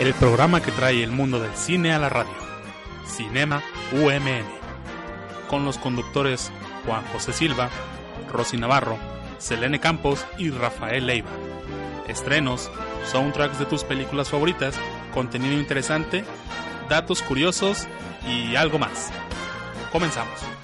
el programa que trae el mundo del cine a la radio. Cinema UMN. Con los conductores Juan José Silva, Rosy Navarro, Selene Campos y Rafael Leiva. Estrenos, soundtracks de tus películas favoritas, contenido interesante, datos curiosos y algo más. Comenzamos.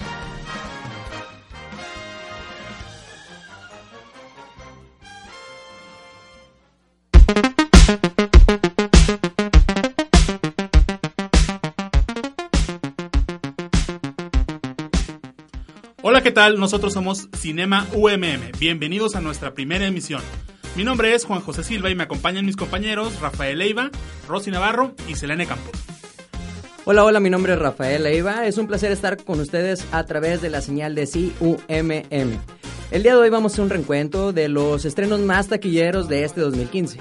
Nosotros somos Cinema UMM. Bienvenidos a nuestra primera emisión. Mi nombre es Juan José Silva y me acompañan mis compañeros Rafael Leiva, Rosy Navarro y Selene Campos. Hola, hola, mi nombre es Rafael Leiva. Es un placer estar con ustedes a través de la señal de CUMM. El día de hoy vamos a hacer un reencuentro de los estrenos más taquilleros de este 2015.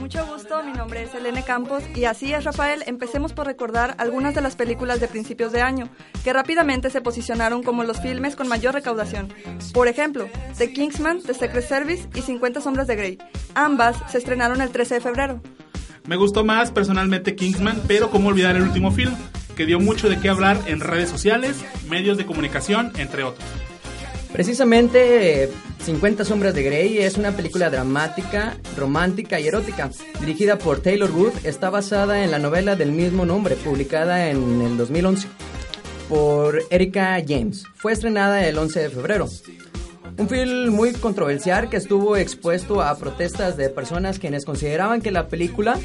Mucho gusto, mi nombre es Elene Campos y así es Rafael, empecemos por recordar algunas de las películas de principios de año que rápidamente se posicionaron como los filmes con mayor recaudación. Por ejemplo, The Kingsman, The Secret Service y 50 sombras de Grey. Ambas se estrenaron el 13 de febrero. Me gustó más personalmente Kingsman, pero cómo olvidar el último film, que dio mucho de qué hablar en redes sociales, medios de comunicación, entre otros. Precisamente 50 sombras de Grey es una película dramática, romántica y erótica. Dirigida por Taylor Wood, está basada en la novela del mismo nombre, publicada en el 2011 por Erika James. Fue estrenada el 11 de febrero. Un film muy controversial que estuvo expuesto a protestas de personas quienes consideraban que la película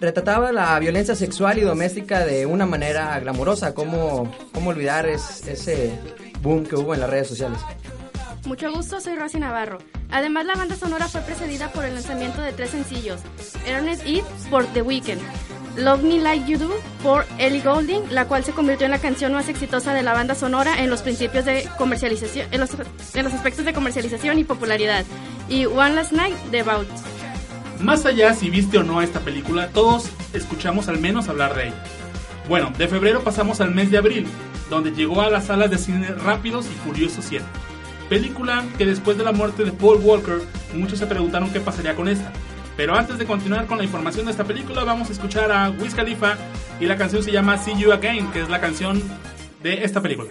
retrataba la violencia sexual y doméstica de una manera glamurosa. ¿Cómo, cómo olvidar ese boom que hubo en las redes sociales? Mucho gusto, soy Rosy Navarro. Además, la banda sonora fue precedida por el lanzamiento de tres sencillos: Ernest It por The Weeknd, Love Me Like You Do por Ellie Goulding, la cual se convirtió en la canción más exitosa de la banda sonora en los principios de comercialización, en los, en los aspectos de comercialización y popularidad, y One Last Night de Bout. Más allá si viste o no esta película, todos escuchamos al menos hablar de ella. Bueno, de febrero pasamos al mes de abril, donde llegó a las salas de cine Rápidos y Furiosos 7. Película que después de la muerte de Paul Walker, muchos se preguntaron qué pasaría con esta. Pero antes de continuar con la información de esta película, vamos a escuchar a Wiz Khalifa y la canción se llama See You Again, que es la canción de esta película.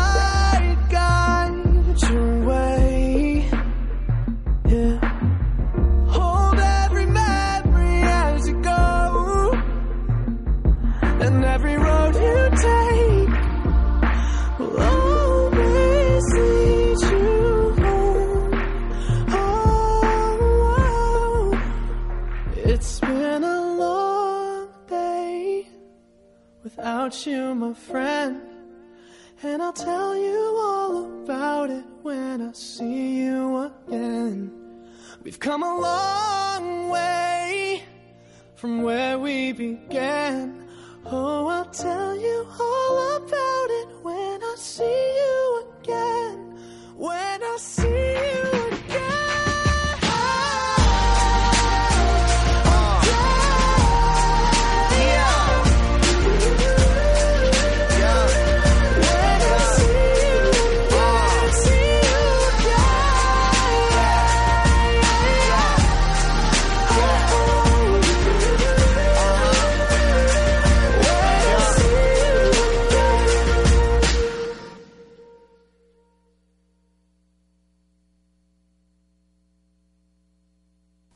come a long way from where we began.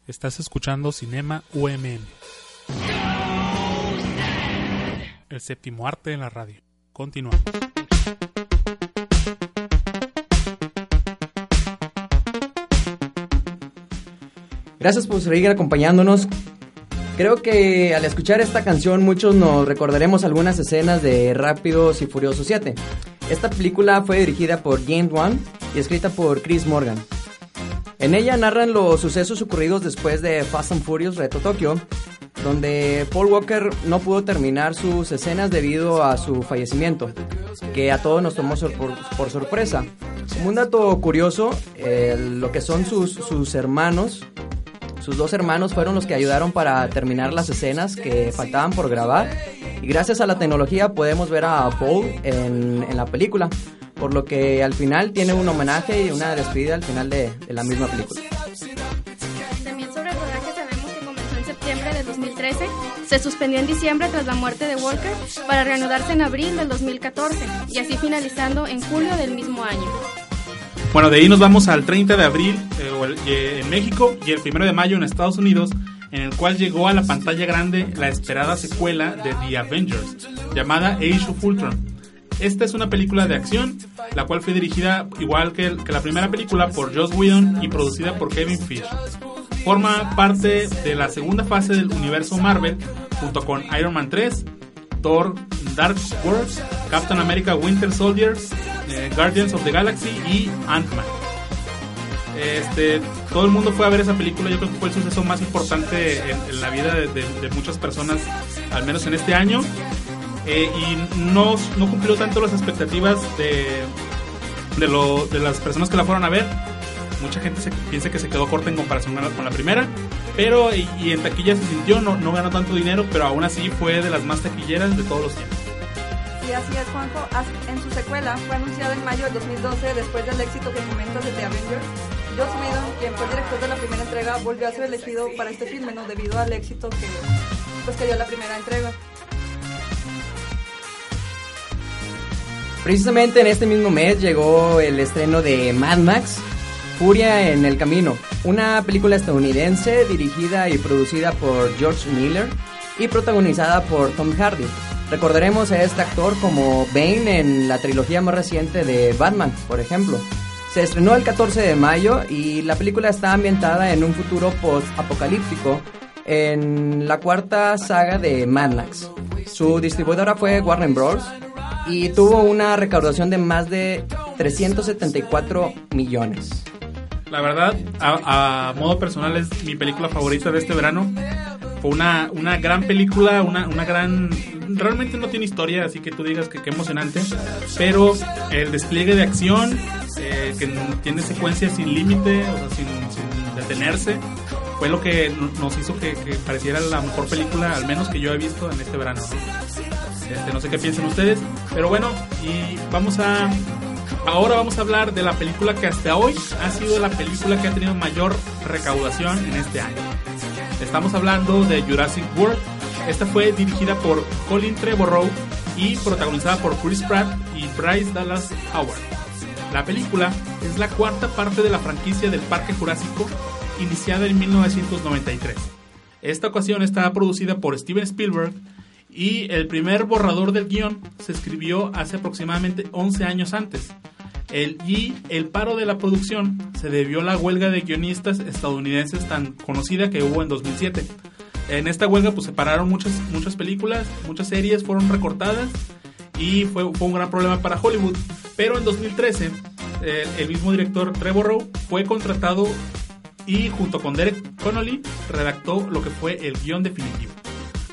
Estás escuchando Cinema UMM. El séptimo arte en la radio. Continuamos. Gracias por seguir acompañándonos. Creo que al escuchar esta canción muchos nos recordaremos algunas escenas de Rápidos y Furiosos 7. Esta película fue dirigida por James Wan y escrita por Chris Morgan. En ella narran los sucesos ocurridos después de Fast and Furious Reto Tokio, donde Paul Walker no pudo terminar sus escenas debido a su fallecimiento, que a todos nos tomó por, sorpresa. Como un dato curioso, lo que son sus, sus hermanos, sus dos hermanos fueron los que ayudaron para terminar las escenas que faltaban por grabar y gracias a la tecnología podemos ver a Paul en la película, por lo que al final tiene un homenaje y una despedida al final de, de la misma película. También sobre el rodaje sabemos que comenzó en septiembre de 2013, se suspendió en diciembre tras la muerte de Walker para reanudarse en abril del 2014 y así finalizando en julio del mismo año. Bueno, de ahí nos vamos al 30 de abril eh, eh, en México y el 1 de mayo en Estados Unidos, en el cual llegó a la pantalla grande la esperada secuela de The Avengers, llamada Age of Ultron. Esta es una película de acción, la cual fue dirigida igual que, la primera película por Joss Whedon y producida por Kevin Fish. Forma parte de la segunda fase del universo Marvel, junto con Iron Man 3, Thor Dark World, Captain America Winter Soldier, eh, Guardians of the Galaxy y Ant-Man. Este, todo el mundo fue a ver esa película, yo creo que fue el suceso más importante en, la vida de muchas personas, al menos en este año. Eh, y no, no cumplió tanto las expectativas de, de, lo, de las personas que la fueron a ver. Mucha gente se, piensa que se quedó corta en comparación con la- primera, pero y, y en taquilla se sintió, no, no ganó tanto dinero, pero aún así fue de las más taquilleras de todos los tiempos. Y así es, Juanjo. En su secuela, fue anunciada en mayo del 2012, después del éxito que comentas de The Avengers. Joss Whedon, quien fue el director de la primera entrega, volvió a ser elegido para este filme, ¿no? Debido al éxito que, pues, que dio la primera entrega. Precisamente en este mismo mes llegó el estreno de Mad Max, Furia en el Camino, una película estadounidense dirigida y producida por George Miller y protagonizada por Tom Hardy. Recordaremos a este actor como Bane en la trilogía más reciente de Batman, por ejemplo. Se estrenó el 14 de mayo y la película está ambientada en un futuro post-apocalíptico en la cuarta saga de Mad Max. Su distribuidora fue Warner Bros. Y tuvo una recaudación de más de 374 millones. La verdad, a, modo personal es mi película favorita de este verano. Fue una, una gran película, una, una gran... Realmente no tiene historia, así que tú digas que qué emocionante. Pero el despliegue de acción, eh, que tiene secuencias sin límite, o sea, sin, detenerse, fue lo que no- nos hizo que pareciera la mejor película, al menos que yo he visto en este verano. Este, no sé qué piensen ustedes, pero bueno, y vamos a Ahora vamos a hablar de la película que hasta hoy ha sido la película que ha tenido mayor recaudación en este año. Estamos hablando de Jurassic World. Esta fue dirigida por Colin Trevorrow y protagonizada por Chris Pratt y Bryce Dallas Howard. La película es la cuarta parte de la franquicia del Parque Jurásico, iniciada en 1993. Esta ocasión está producida por Steven Spielberg y el primer borrador del guion se escribió hace aproximadamente 11 años antes. El, y el paro de la producción se debió a la huelga de guionistas estadounidenses tan conocida que hubo en 2007. En esta huelga pues se pararon muchas, muchas películas, muchas series fueron recortadas y fue, un gran problema para Hollywood. Pero en 2013 eh, el mismo director Trevor Rowe fue contratado y junto con Derek Connolly redactó lo que fue el guion definitivo.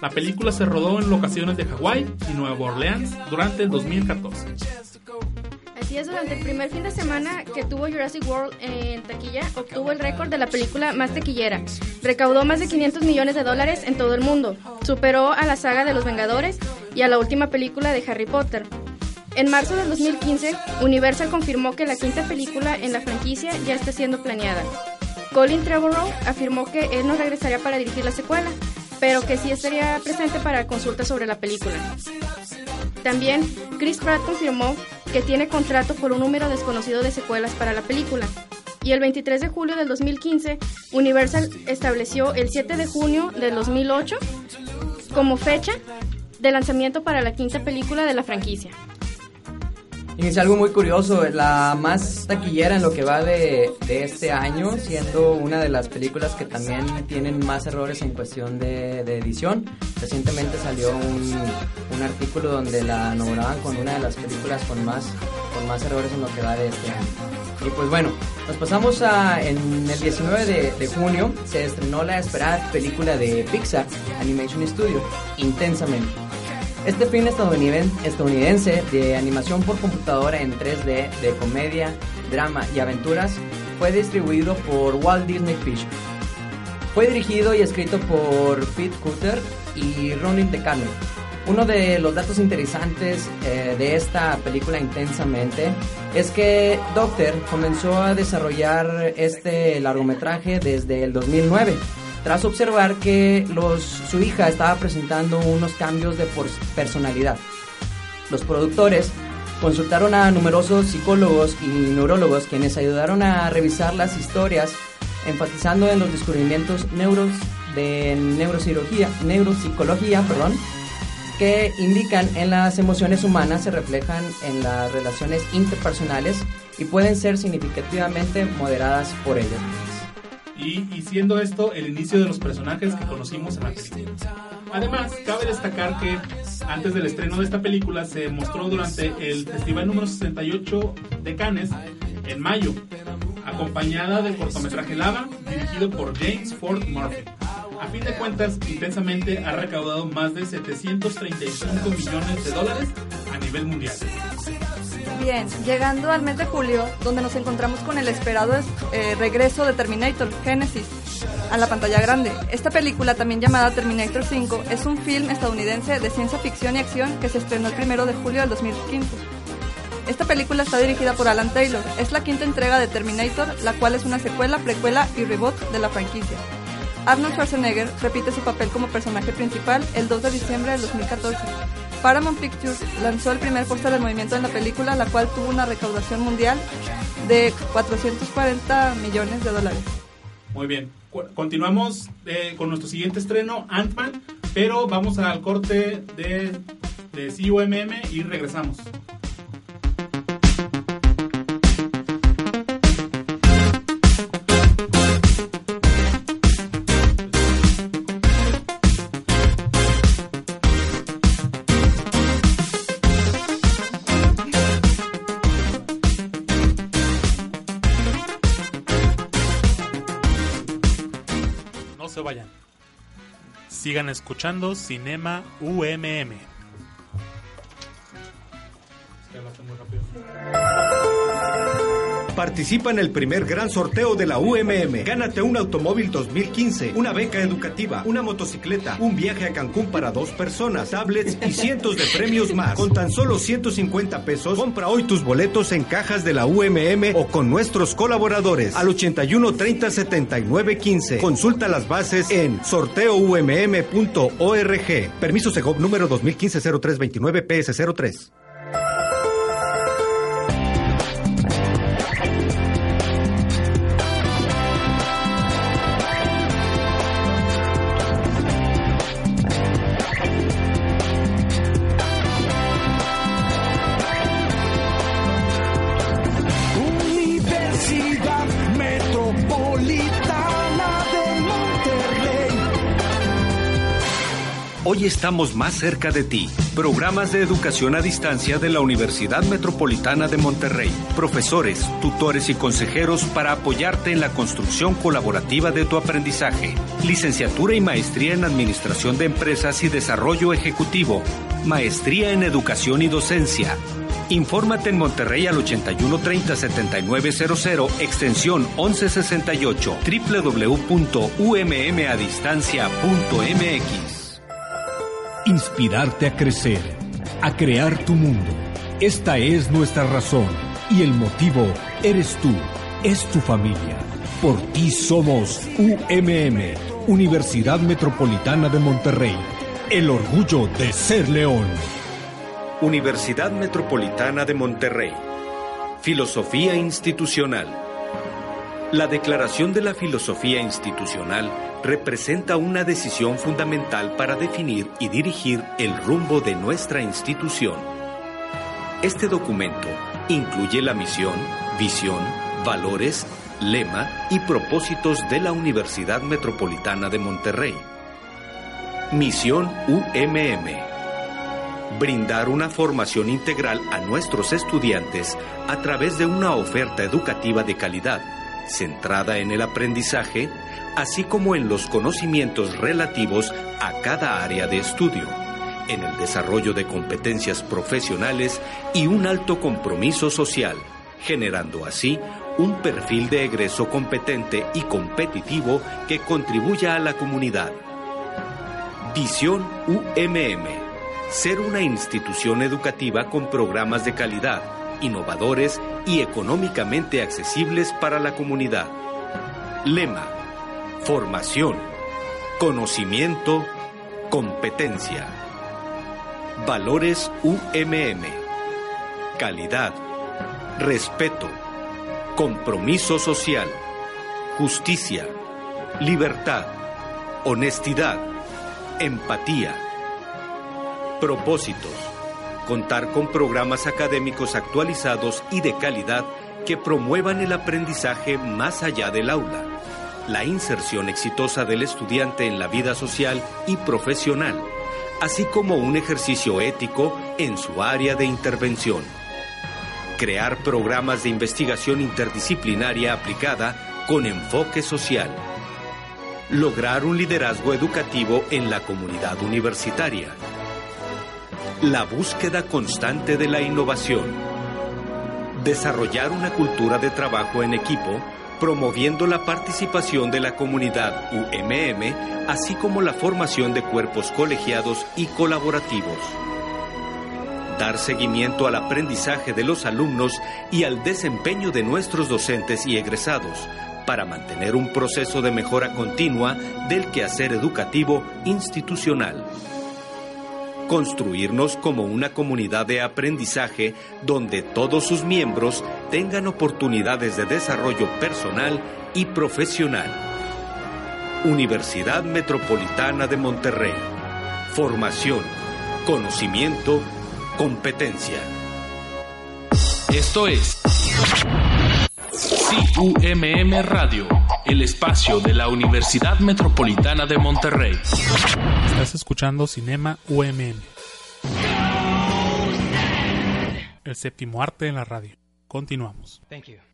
La película se rodó en locaciones de Hawái y Nueva Orleans durante el 2014. Así es, durante el primer fin de semana que tuvo Jurassic World en taquilla, obtuvo el récord de la película más taquillera. Recaudó más de 500 millones de dólares en todo el mundo. Superó a la saga de Los Vengadores y a la última película de Harry Potter. En marzo del 2015, Universal confirmó que la quinta película en la franquicia ya está siendo planeada. Colin Trevorrow afirmó que él no regresaría para dirigir la secuela, pero que sí estaría presente para consultas sobre la película. También, Chris Pratt confirmó que tiene contrato por un número desconocido de secuelas para la película. Y el 23 de julio del 2015, Universal estableció el 7 de junio del 2008 como fecha de lanzamiento para la quinta película de la franquicia. Y algo muy curioso, la más taquillera en lo que va de, de, este año, siendo una de las películas que también tienen más errores en cuestión de, de edición. Recientemente salió un, un, artículo donde la nombraban con una de las películas con más, con más errores en lo que va de este año. Y pues bueno, nos pasamos a, en el 19 de, de junio, se estrenó la esperada película de Pixar Animation Studio, Intensamente. Este film estadounidense de animación por computadora en 3D de comedia, drama y aventuras fue distribuido por Walt Disney Pictures. Fue dirigido y escrito por Pete Cutter y Ronin DeCarlo. Uno de los datos interesantes eh, de esta película intensamente es que Doctor comenzó a desarrollar este largometraje desde el 2009 tras observar que su hija estaba presentando unos cambios de personalidad. Los productores consultaron a numerosos psicólogos y neurólogos quienes ayudaron a revisar las historias enfatizando en los descubrimientos neuros de neurocirugía, neuropsicología, perdón, que indican en las emociones humanas se reflejan en las relaciones interpersonales y pueden ser significativamente moderadas por ellas. Y, siendo esto el inicio de los personajes que conocimos en la película. Además, cabe destacar que antes del estreno de esta película se mostró durante el festival número 68 de Cannes en mayo, acompañada del cortometraje Lava, dirigido por James Ford Murphy. A fin de cuentas, Intensamente ha recaudado más de 735 millones de dólares a nivel mundial. Bien, llegando al mes de julio, donde nos encontramos con el esperado eh, regreso de Terminator Genesis a la pantalla grande. Esta película, también llamada Terminator 5, es un film estadounidense de ciencia ficción y acción que se estrenó el primero de julio del 2015. Esta película está dirigida por Alan Taylor. Es la quinta entrega de Terminator, la cual es una secuela, precuela y reboot de la franquicia. Arnold Schwarzenegger repite su papel como personaje principal el 2 de diciembre del 2014. Paramount Pictures lanzó el primer póster de movimiento en la película, la cual tuvo una recaudación mundial de 440 millones de dólares. Muy bien. Continuamos eh, con nuestro siguiente estreno, Ant-Man, pero vamos al corte de, de CUMM y regresamos. Sigan escuchando Cinema UMM. Participa en el primer gran sorteo de la UMM. Gánate un automóvil 2015, una beca educativa, una motocicleta, un viaje a Cancún para dos personas, tablets y cientos de premios más. Con tan solo 150 pesos, compra hoy tus boletos en cajas de la UMM o con nuestros colaboradores al 81 30 79 15. Consulta las bases en sorteoumm.org. Permiso Segov número 2015 0329 PS03. Estamos más cerca de ti. Programas de educación a distancia de la Universidad Metropolitana de Monterrey. Profesores, tutores y consejeros para apoyarte en la construcción colaborativa de tu aprendizaje. Licenciatura y maestría en Administración de Empresas y Desarrollo Ejecutivo. Maestría en Educación y Docencia. Infórmate en Monterrey al 8130-7900, extensión 1168, www.ummadistancia.mx. Inspirarte a crecer, a crear tu mundo. Esta es nuestra razón y el motivo eres tú, es tu familia. Por ti somos UMM, Universidad Metropolitana de Monterrey, el orgullo de ser león. Universidad Metropolitana de Monterrey. Filosofía institucional. La declaración de la filosofía institucional representa una decisión fundamental para definir y dirigir el rumbo de nuestra institución. Este documento incluye la misión, visión, valores, lema y propósitos de la Universidad Metropolitana de Monterrey. Misión UMM brindar una formación integral a nuestros estudiantes a través de una oferta educativa de calidad, centrada en el aprendizaje, así como en los conocimientos relativos a cada área de estudio, en el desarrollo de competencias profesionales y un alto compromiso social, generando así un perfil de egreso competente y competitivo que contribuya a la comunidad. Visión UMM ser una institución educativa con programas de calidad, innovadores y económicamente accesibles para la comunidad. Lema, formación, conocimiento, competencia. Valores UMM, calidad, respeto, compromiso social, justicia, libertad, honestidad, empatía Propósitos. Contar con programas académicos actualizados y de calidad que promuevan el aprendizaje más allá del aula, la inserción exitosa del estudiante en la vida social y profesional, así como un ejercicio ético en su área de intervención. Crear programas de investigación interdisciplinaria aplicada con enfoque social. Lograr un liderazgo educativo en la comunidad universitaria la búsqueda constante de la innovación. Desarrollar una cultura de trabajo en equipo, promoviendo la participación de la comunidad UMM, así como la formación de cuerpos colegiados y colaborativos. Dar seguimiento al aprendizaje de los alumnos y al desempeño de nuestros docentes y egresados, para mantener un proceso de mejora continua del quehacer educativo institucional construirnos como una comunidad de aprendizaje donde todos sus miembros tengan oportunidades de desarrollo personal y profesional. Universidad Metropolitana de Monterrey. Formación, conocimiento, competencia. Esto es CUMM Radio, el espacio de la Universidad Metropolitana de Monterrey. Estás escuchando Cinema UMM. El séptimo arte en la radio. Continuamos. Thank you.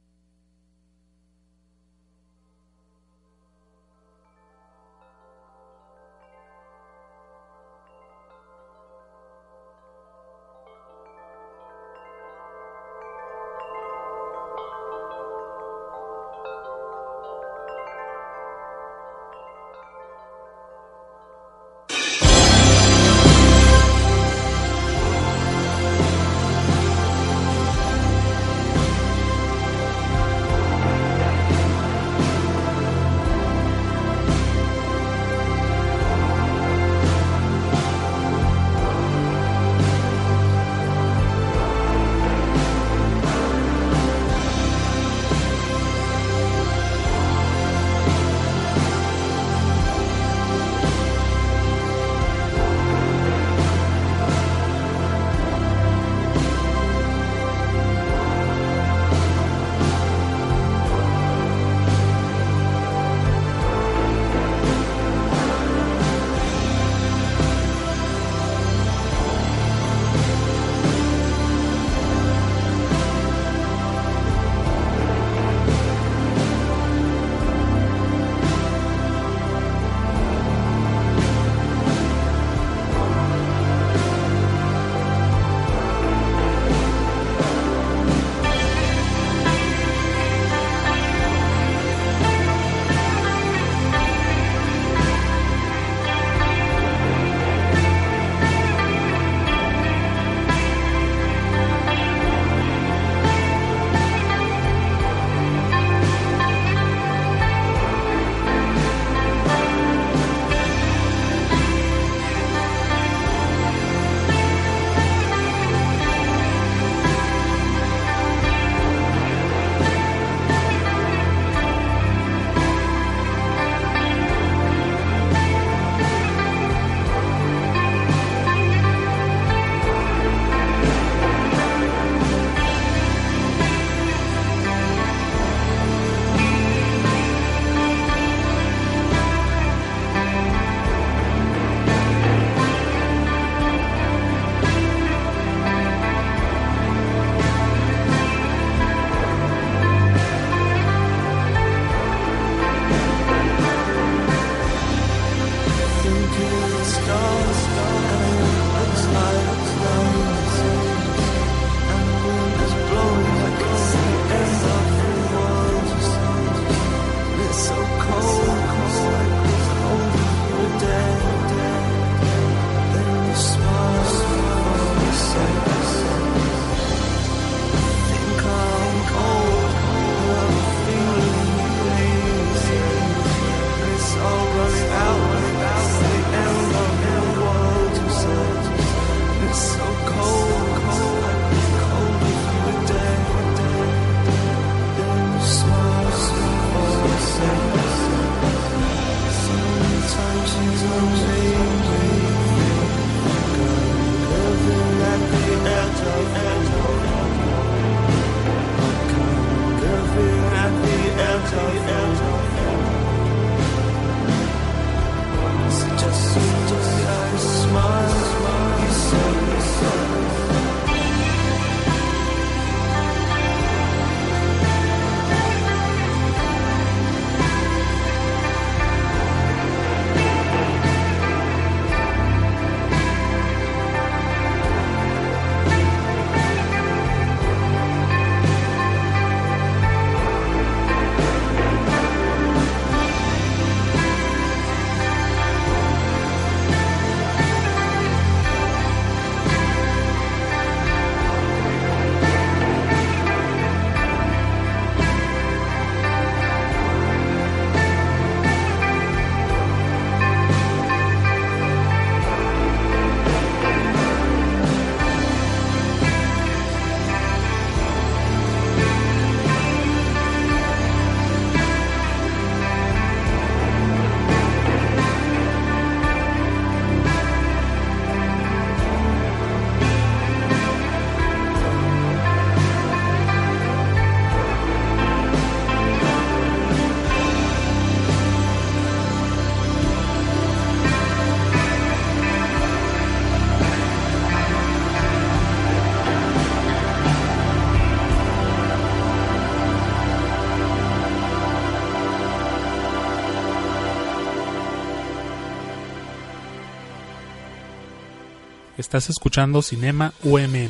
Estás escuchando Cinema UMM.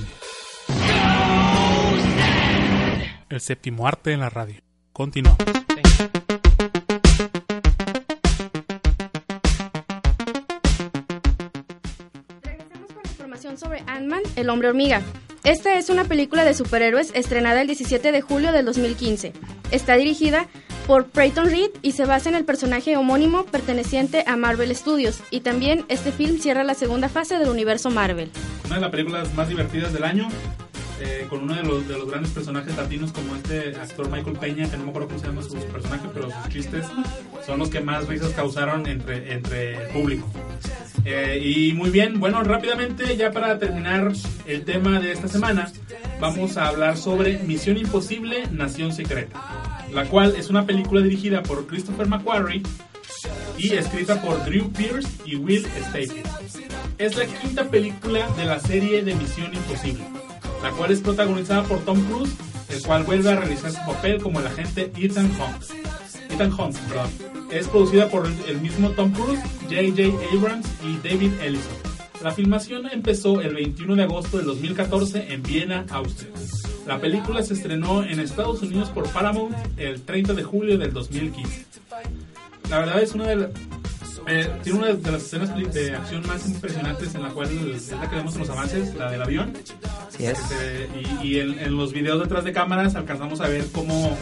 El séptimo arte en la radio. Continúa. Regresamos con información sobre Ant-Man, el hombre hormiga. Esta es una película de superhéroes estrenada el 17 de julio del 2015. Está dirigida por Peyton Reed y se basa en el personaje homónimo perteneciente a Marvel Studios. Y también este film cierra la segunda fase del universo Marvel. Una de las películas más divertidas del año, eh, con uno de los, de los grandes personajes latinos como este actor Michael Peña, que no me acuerdo cómo se llama su personaje, pero sus chistes son los que más risas causaron entre, entre el público. Eh, y muy bien, bueno, rápidamente, ya para terminar el tema de esta semana, vamos a hablar sobre Misión Imposible, Nación Secreta, la cual es una película dirigida por Christopher McQuarrie y escrita por Drew Pierce y Will Stacy. Es la quinta película de la serie de Misión Imposible, la cual es protagonizada por Tom Cruise, el cual vuelve a realizar su papel como el agente Ethan Hunt. Ethan Hunt, perdón. Es producida por el mismo Tom Cruise, J.J. Abrams y David Ellison. La filmación empezó el 21 de agosto del 2014 en Viena, Austria. La película se estrenó en Estados Unidos por Paramount el 30 de julio del 2015. La verdad es una de las... eh, tiene una de las escenas de acción más impresionantes en la cual es la que vemos en los avances, la del avión. Así es. Este, y y en, en los videos detrás de cámaras alcanzamos a ver cómo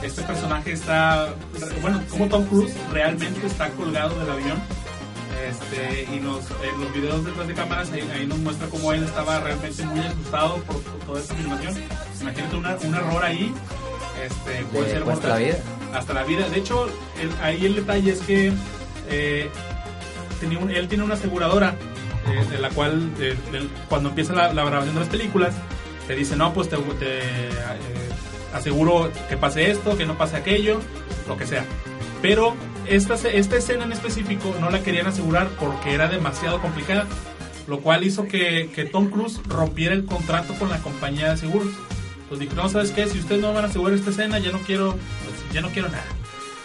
este personaje está, bueno, cómo Tom Cruise realmente está colgado del avión. Este, y nos, en los videos detrás de cámaras ahí, ahí nos muestra cómo él estaba realmente muy asustado por, por toda esta filmación. Imagínate una- un error ahí, este, puede De- ser hasta la vida. Hasta la vida. De hecho, el- ahí el detalle es que eh, tenía un- él tiene una aseguradora eh, de la cual de- de- cuando empieza la, la grabación de las películas te dice no pues te, te, eh, aseguro que pase esto que no pase aquello lo que sea pero esta, esta escena en específico no la querían asegurar porque era demasiado complicada lo cual hizo que, que Tom Cruise rompiera el contrato con la compañía de seguros pues dijo no sabes qué si ustedes no van a asegurar esta escena ya no quiero pues, ya no quiero nada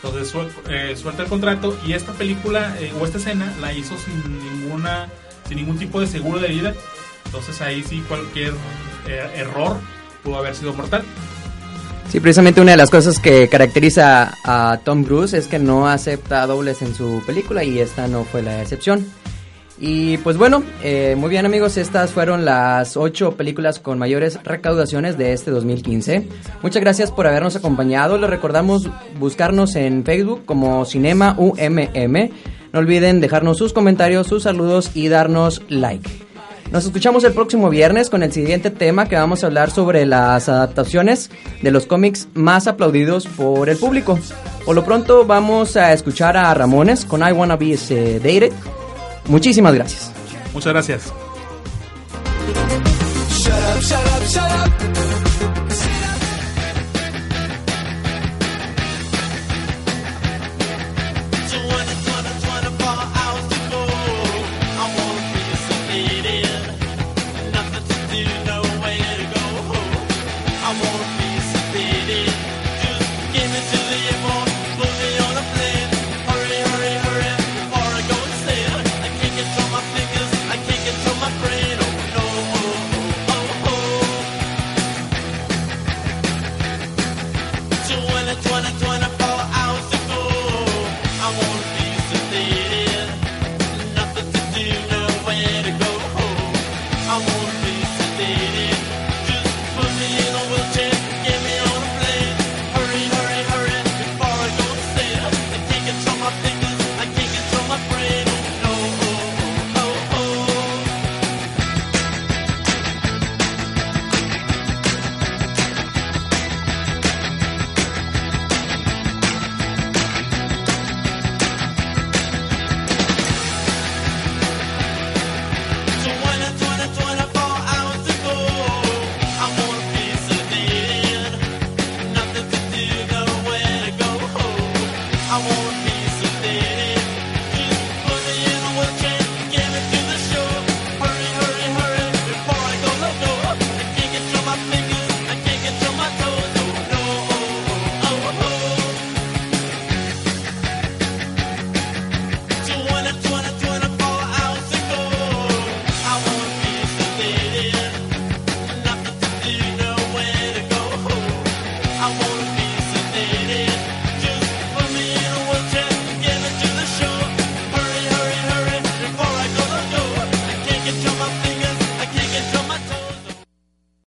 Entonces eh, suelta el contrato y esta película eh, o esta escena la hizo sin ninguna sin ningún tipo de seguro de vida. Entonces ahí sí cualquier eh, error pudo haber sido mortal. Sí, precisamente una de las cosas que caracteriza a Tom Cruise es que no acepta dobles en su película y esta no fue la excepción. Y pues bueno, eh, muy bien amigos, estas fueron las ocho películas con mayores recaudaciones de este 2015. Muchas gracias por habernos acompañado. Les recordamos buscarnos en Facebook como Cinema UMM. No olviden dejarnos sus comentarios, sus saludos y darnos like. Nos escuchamos el próximo viernes con el siguiente tema que vamos a hablar sobre las adaptaciones de los cómics más aplaudidos por el público. Por lo pronto vamos a escuchar a Ramones con I Wanna Be Sedated. Muchísimas gracias. Muchas gracias.